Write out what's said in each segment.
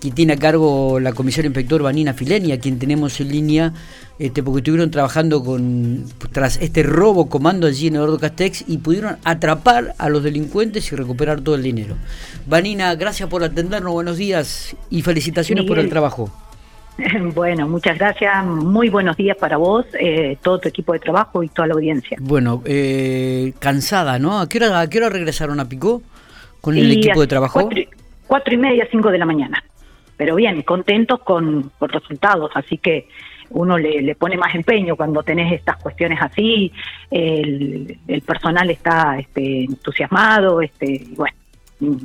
que tiene a cargo la comisaria inspector Vanina Fileni, a quien tenemos en línea, este, porque estuvieron trabajando con tras este robo comando allí en Eduardo Castex y pudieron atrapar a los delincuentes y recuperar todo el dinero. Vanina, gracias por atendernos, buenos días y felicitaciones por el trabajo. Bueno, muchas gracias. Muy buenos días para vos, eh, todo tu equipo de trabajo y toda la audiencia. Bueno, eh, cansada, ¿no? ¿A qué, hora, ¿A qué hora regresaron a Picó con el equipo de trabajo? Cuatro, y media, cinco de la mañana. Pero bien, contentos con los resultados, así que uno le, pone más empeño cuando tenés estas cuestiones así, el, personal está este, entusiasmado, este, y bueno, mm,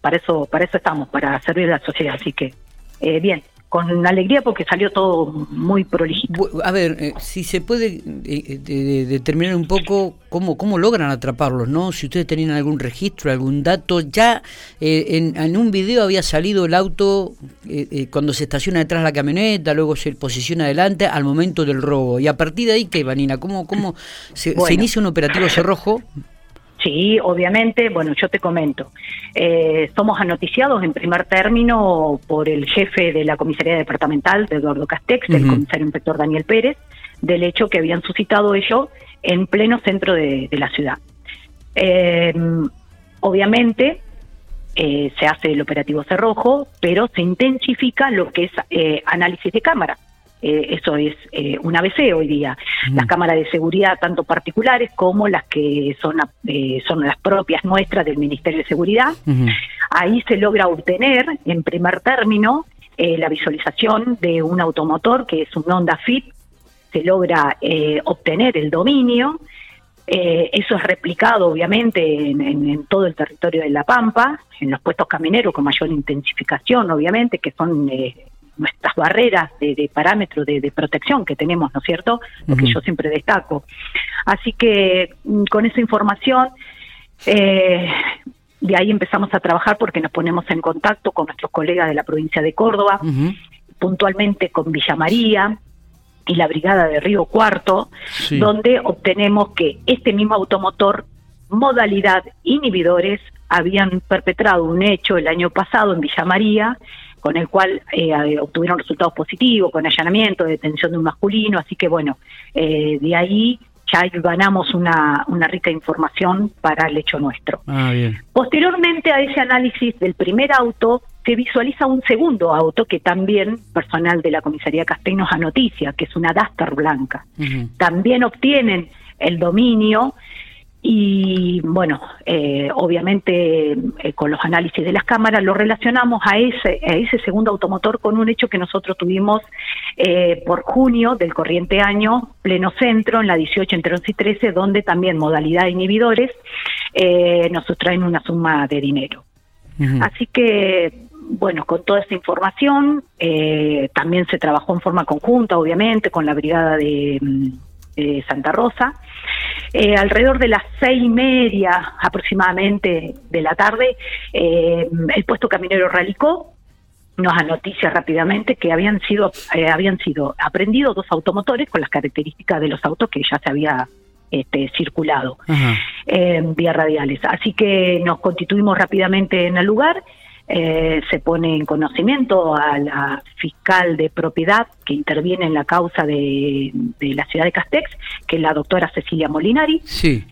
para eso, para eso estamos, para servir a la sociedad, así que eh, bien, con alegría porque salió todo muy prolijito. A ver, eh, si se puede eh, determinar un poco cómo, cómo logran atraparlos, ¿no? Si ustedes tenían algún registro, algún dato, ya eh, en, un video había salido el auto cuando se estaciona detrás de la camioneta, luego se posiciona adelante al momento del robo. Y a partir de ahí, ¿qué, Vanina? ¿Cómo, cómo se, se inicia un operativo cerrojo? Sí, obviamente, bueno, yo te comento. Eh, somos anoticiados en primer término por el jefe de la comisaría departamental, de Eduardo Castex, el comisario inspector Daniel Pérez, del hecho que habían suscitado ello en pleno centro de, la ciudad. Eh, obviamente, eh, se hace el operativo cerrojo, pero se intensifica lo que es análisis de cámara. Eh, eso es eh, un ABC hoy día. Las cámaras de seguridad, tanto particulares como las que son, eh, son las propias nuestras del Ministerio de Seguridad. Ahí se logra obtener, en primer término, la visualización de un automotor que es un Honda Fit. Se logra obtener el dominio. eso es replicado, obviamente, en, en, todo el territorio de La Pampa, en los puestos camineros con mayor intensificación, obviamente, que son nuestras barreras de, parámetros de, protección que tenemos, ¿no es cierto? Lo que yo siempre destaco. Así que mm, con esa información, eh, de ahí empezamos a trabajar porque nos ponemos en contacto con nuestros colegas de la provincia de Córdoba, puntualmente con Villa María y la brigada de Río Cuarto, donde obtenemos que este mismo automotor, modalidad inhibidores, habían perpetrado un hecho el año pasado en Villa María con el cual eh, obtuvieron resultados positivos, con allanamiento, detención de un masculino, así que bueno, eh, de ahí ya ganamos una, una rica información para el hecho nuestro. Ah, Posteriormente a ese análisis del primer auto, se visualiza un segundo auto que también personal de la comisaría Castell nos anoticia, que es una Duster blanca. También obtienen el dominio y bueno, eh, obviamente eh, con los análisis de las cámaras lo relacionamos a ese, a ese segundo automotor con un hecho que nosotros tuvimos eh, por junio del corriente año, pleno centro, en la 18 entre 11 y 13, donde también modalidad de inhibidores nos sustraen una suma de dinero. Así que bueno, con toda esta información, también se trabajó en forma conjunta, obviamente, con la brigada de mm, Santa Rosa. Eh, alrededor de las seis y aproximadamente de la tarde, eh, el puesto caminero Ralicó nos anoticia rápidamente que habían sido eh, habían sido aprendidos dos automotores con las características de los autos que ya se había este, circulado en vías radiales. Así que nos constituimos rápidamente en el lugar eh, se pone en conocimiento a la fiscal de propiedad que interviene en la causa de, la ciudad de Castex, que es la doctora Cecilia Molinari. Sí.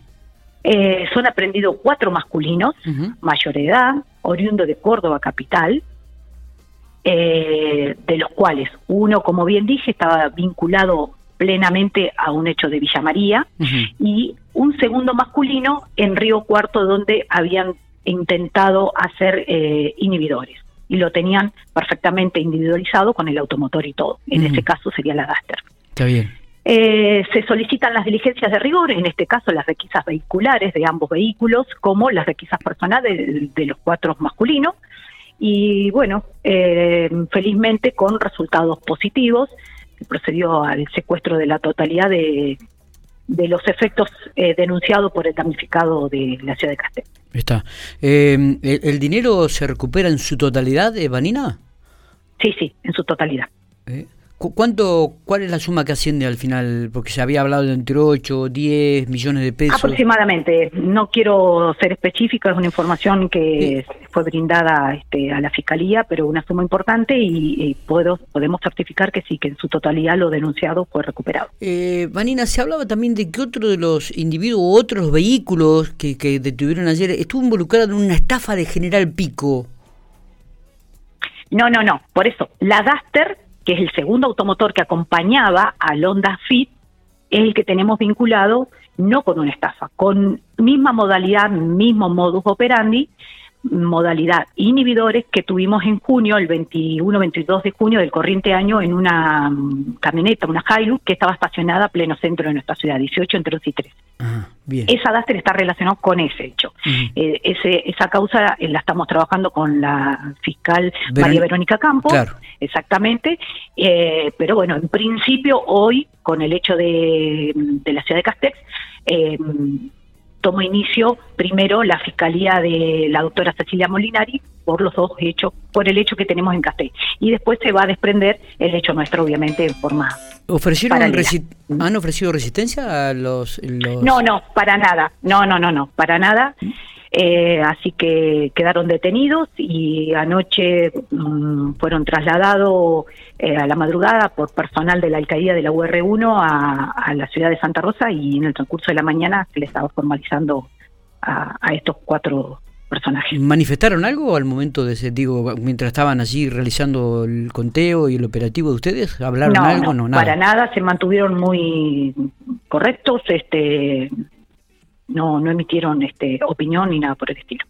Eh, son aprendidos cuatro masculinos, mayor edad, oriundo de Córdoba capital, eh, de los cuales uno, como bien dije, estaba vinculado plenamente a un hecho de Villa María y un segundo masculino en Río Cuarto donde habían intentado hacer eh, inhibidores y lo tenían perfectamente individualizado con el automotor y todo. En ese caso sería la Duster. Está bien. Eh, se solicitan las diligencias de rigor, en este caso las requisas vehiculares de ambos vehículos, como las requisas personales de, los cuatro masculinos. Y bueno, eh, felizmente con resultados positivos, se procedió al secuestro de la totalidad de, de los efectos denunciados por el damnificado de la ciudad de Castel. Está. Eh, ¿el, dinero se recupera en su totalidad, Vanina? Sí, sí, en su totalidad. Eh, ¿Cuánto, ¿Cuál es la suma que asciende al final? Porque se había hablado de entre 8, 10 millones de pesos. Aproximadamente. No quiero ser específica, es una información que fue brindada este, a la Fiscalía, pero una suma importante y, puedo, podemos certificar que sí, que en su totalidad lo denunciado fue recuperado. Eh, Vanina, se hablaba también de que otro de los individuos, otros vehículos que, que detuvieron ayer, estuvo involucrado en una estafa de General Pico. No, no, no. Por eso, la Duster que es el segundo automotor que acompañaba al Honda Fit, es el que tenemos vinculado no con una estafa, con misma modalidad, mismo modus operandi, modalidad inhibidores que tuvimos en junio, el 21-22 de junio del corriente año, en una mm, camioneta, una Hilux, que estaba estacionada a pleno centro de nuestra ciudad, 18 entre 2 y 3. Esa DASTER está relacionada con ese hecho. Eh, ese, esa causa eh, la estamos trabajando con la fiscal María Verónica Campos, exactamente, eh, pero bueno, en principio hoy, con el hecho de, de la ciudad de Castex, tomó inicio primero la fiscalía de la doctora Cecilia Molinari por los dos hechos, por el hecho que tenemos en Castell. Y después se va a desprender el hecho nuestro, obviamente, en forma. ¿Ofrecieron ¿Han ofrecido resistencia a los, los, No, no, para nada. No, no, no, no, para nada. Eh, así que quedaron detenidos y anoche mm, fueron trasladados eh, a la madrugada por personal de la alcaldía de la UR1 a, la ciudad de Santa Rosa y en el transcurso de la mañana se les estaba formalizando a, estos cuatro personajes. ¿Manifestaron algo al momento de ese, digo, mientras estaban allí realizando el conteo y el operativo de ustedes? ¿Hablaron algo? No, nada. para nada, se mantuvieron muy correctos, este no, no emitieron este, opinión ni nada por el estilo.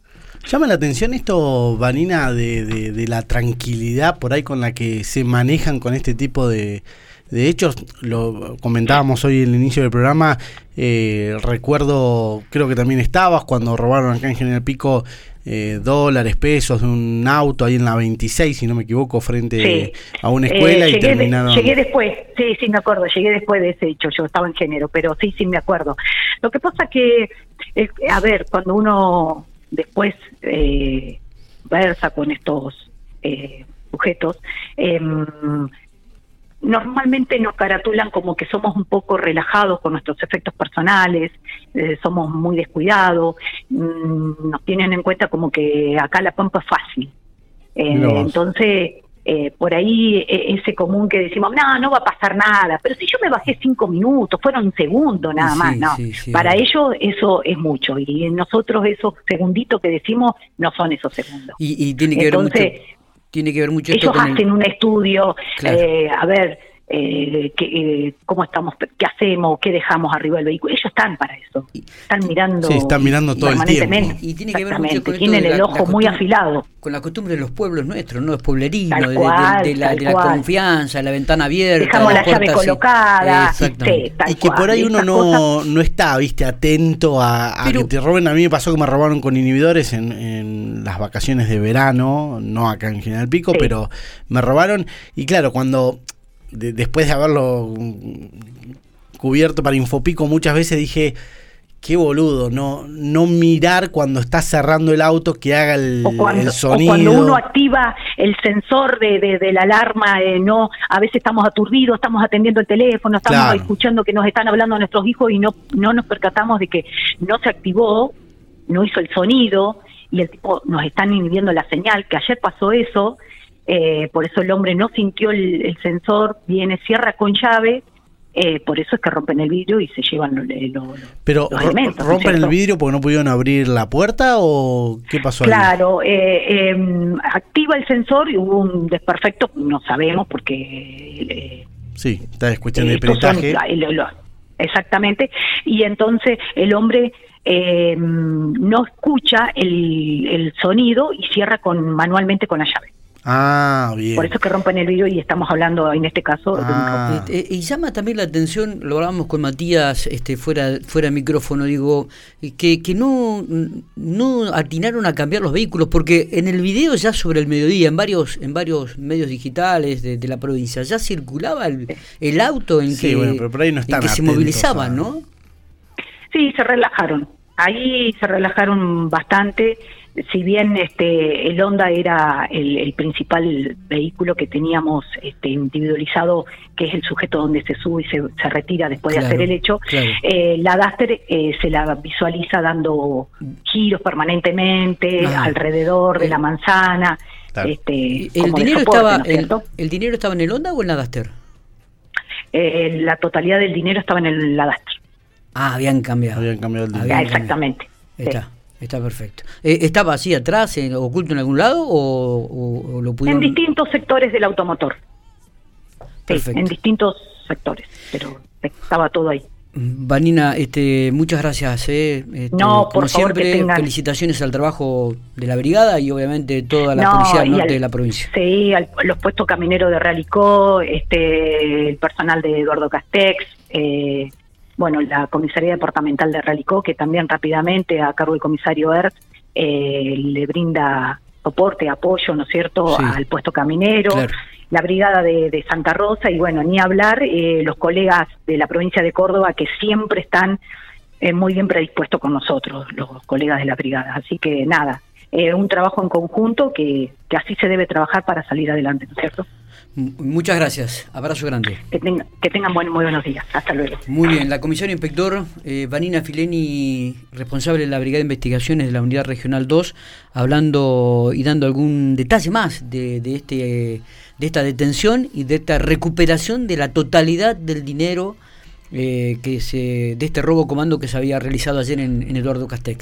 Llama la atención esto, Vanina, de, de, la tranquilidad por ahí con la que se manejan con este tipo de, de hechos. Lo comentábamos hoy en el inicio del programa. Eh, recuerdo, creo que también estabas cuando robaron acá en General Pico eh, dólares, pesos de un auto ahí en la 26, si no me equivoco, frente a una escuela y eh, terminaron. llegué después, sí, sí, me acuerdo, llegué después de ese hecho, yo estaba en género, pero sí, sí, me acuerdo. Lo que pasa que, eh, a ver, cuando uno después versa con estos sujetos, em, normalmente nos caratulan como que somos un poco relajados con nuestros efectos personales, eh, somos muy descuidados, mm, nos tienen en cuenta como que acá la pampa es fácil. Eh, entonces, eh, por ahí e, ese común que decimos, no, no va a pasar nada, pero si yo me bajé cinco minutos, fueron un segundo nada más, no. Para ellos eso es mucho y nosotros esos segunditos que decimos no son esos segundos. Y, tiene que ver mucho tiene que ver mucho esto Ellos hacen un estudio, eh, a ver, eh, eh, cómo estamos, qué hacemos, qué dejamos arriba del vehículo. Ellos están para eso, están mirando. Sí, están mirando todo el tiempo. Y tiene que ver mucho con tienen el ojo muy afilado. Con la costumbre de los pueblos nuestros, ¿no? Es pueblerino, de, la, confianza, la ventana abierta. Dejamos la, llave colocada. y que por ahí uno no, no está, viste, atento a, que te roben. A mí me pasó que me robaron con inhibidores en, en las vacaciones de verano, no acá en General Pico, pero me robaron. Y claro, cuando después de haberlo cubierto para Infopico muchas veces dije, qué boludo, no, no mirar cuando está cerrando el auto que haga el, sonido. O cuando uno activa el sensor de, de, la alarma, eh, no, a veces estamos aturdidos, estamos atendiendo el teléfono, estamos escuchando que nos están hablando nuestros hijos y no, no nos percatamos de que no se activó, no hizo el sonido y el tipo nos están inhibiendo la señal, que ayer pasó eso eh, por eso el hombre no sintió el, sensor, viene, cierra con llave, eh, por eso es que rompen el vidrio y se llevan los, Pero ¿Rompen el vidrio porque no pudieron abrir la puerta o qué pasó? Claro, eh, em, activa el sensor y hubo un desperfecto, no sabemos porque... sí, está cuestión de peritaje. exactamente, y entonces el hombre em, no escucha el, el sonido y cierra con manualmente con la llave. Ah, bien. Por eso que rompen el vidrio y estamos hablando en este caso ah. eh, y llama también la atención, lo hablábamos con Matías este, fuera fuera micrófono, digo, que, que no, no atinaron a cambiar los vehículos, porque en el video ya sobre el mediodía, en varios, en varios medios digitales de, la provincia, ya circulaba el, el auto en que, que se movilizaban, ¿no? Sí, se relajaron. Ahí se relajaron bastante si bien este el Honda era el, principal vehículo que teníamos este, individualizado, que es el sujeto donde se sube y se, retira después de hacer el hecho, eh, la Duster eh, se la visualiza dando giros permanentemente ah. alrededor de la manzana. Este, ¿El, dinero estaba, el, dinero estaba en el Honda o en la Duster? Eh, la totalidad del dinero estaba en el, la Duster. Ah, habían cambiado. Habían cambiado el dinero. exactamente. Está. Está perfecto. Eh, ¿Estaba así atrás, oculto en algún lado o, lo pudieron...? En distintos sectores del automotor. Sí, en distintos sectores, pero estaba todo ahí. Vanina, este, muchas gracias. Eh. Este, no, por como siempre, felicitaciones al trabajo de la brigada y obviamente toda la policía del norte de la provincia. Sí, a los puestos camineros de Realicó, este, el personal de Eduardo Castex, eh, bueno, la comisaría departamental de Realicó, que también rápidamente a cargo del comisario ERT eh, le brinda soporte, apoyo, ¿no es cierto?, al puesto caminero, la brigada de, Santa Rosa y bueno, ni hablar eh, los colegas de la provincia de Córdoba que siempre están eh, muy bien predispuestos con nosotros, los colegas de la brigada. Así que nada, un trabajo en conjunto que, que así se debe trabajar para salir adelante, ¿no es cierto? Muchas gracias, abrazo grande. Que, tengan muy buenos días, hasta luego. Muy bien, la comisaria inspector eh, Vanina Fileni, responsable de la Brigada de Investigaciones de la Unidad Regional 2, hablando y dando algún detalle más de, este, de esta detención y de esta recuperación de la totalidad del dinero eh, que se, de este robo comando que se había realizado ayer en, en Eduardo Castex.